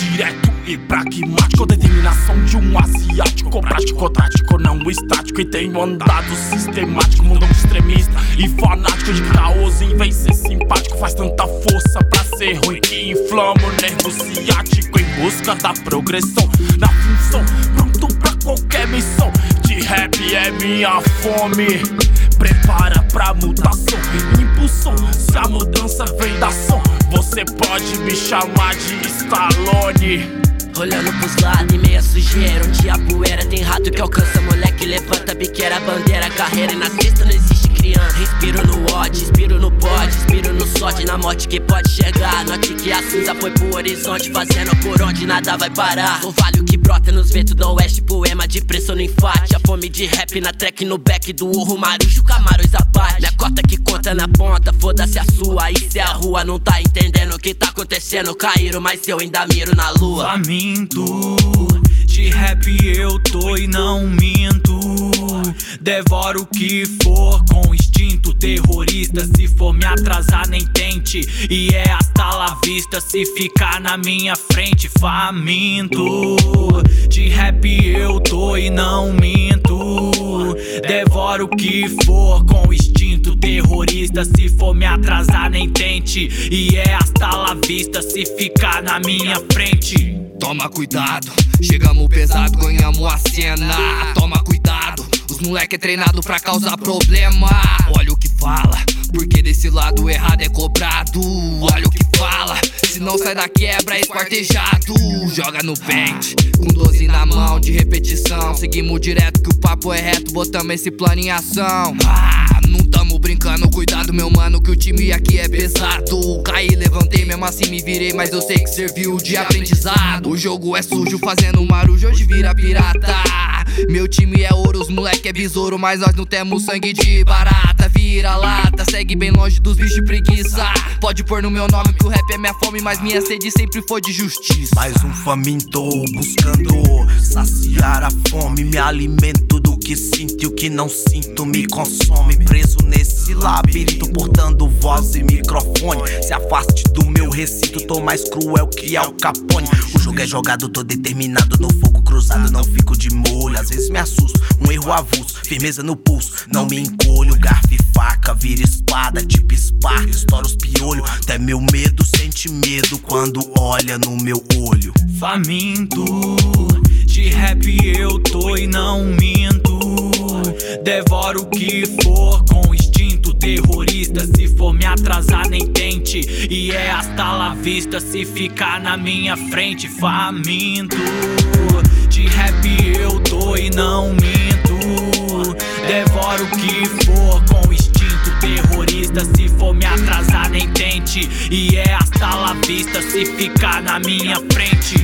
Rápido e pragmático, determinação de um asiático. Prático, tático, não estático. E tenho andado sistemático, mundo extremista e fanático de caos. Em vez de ser simpático, faz tanta força pra ser ruim que inflama o nervo ciático. Em busca da progressão, da função, pronto pra qualquer missão. De rap é minha fome. Prepara pra mutação, impulsão. Se a mudança vem da ação, você pode me chamar de Stallone. Olhando pros lados e meia sujeira Onde a poeira tem rato que alcança Moleque levanta biqueira, bandeira, carreira E na sexta não existe Respiro no ódio, inspiro no pod Inspiro no sorte, na morte que pode chegar. Note que a cinza foi pro horizonte Fazendo por onde nada vai parar. Sou vale o que brota nos ventos do oeste Poema de preço no enfate A fome de rap na track, no back do urro Marujo, camarões parte. Minha cota que conta na ponta, foda-se a sua. Isso é a rua, não tá entendendo o que tá acontecendo Caíram, mas eu ainda miro na lua. Faminto de rap eu tô e não minto. Devoro o que for com instinto terrorista. Se for me atrasar, nem tente. E é hasta la vista se ficar na minha frente. Faminto. De rap eu tô e não minto. Devoro o que for com instinto terrorista. Se for me atrasar, nem tente. E é hasta la vista se ficar na minha frente. Toma cuidado, chegamos pesado, ganhamos a cena. Toma cuidado, moleque é treinado pra causar problema. Olha o que fala, porque desse lado errado é cobrado. Olha o que fala, se não sai da quebra é esquartejado. Joga no pente, com 12 na mão de repetição. Seguimos direto que o papo é reto, botamos esse plano em ação. Ah, não tamo brincando, cuidado meu mano, que o time aqui é pesado. Caí, levantei, mesmo assim me virei, mas eu sei que serviu de aprendizado. O jogo é sujo, fazendo marujo, hoje vira pirata. Meu time é ouro, os moleque é besouro, mas nós não temos sangue de barata. Vira lata, segue bem longe dos bichos preguiça. Pode pôr no meu nome que o rap é minha fome, mas minha sede sempre foi de justiça. Mais um faminto buscando saciar a fome. Me alimento do que sinto e o que não sinto me consome. Preso nesse labirinto, portando voz e microfone. Se afaste do meu recinto, tô mais cruel que Al Capone. O jogo é jogado, tô determinado no fogo cruzado. Não fico de molho, às vezes me assusto. Um erro avulso, firmeza no pulso. Não me encolho, garfo e faca, vira espada, tipo Spark. Estoura os piolhos, até meu medo sente medo quando olha no meu olho. Faminto, de rap eu tô e não minto. Devoro o que for com instinto terrorista. Se for me atrasar, nem tente. E é hasta la vista se ficar na minha frente. Faminto, de rap eu tô e não minto. Devoro o que for com instinto terrorista. Se for me atrasar, nem tente. E é hasta la vista se ficar na minha frente.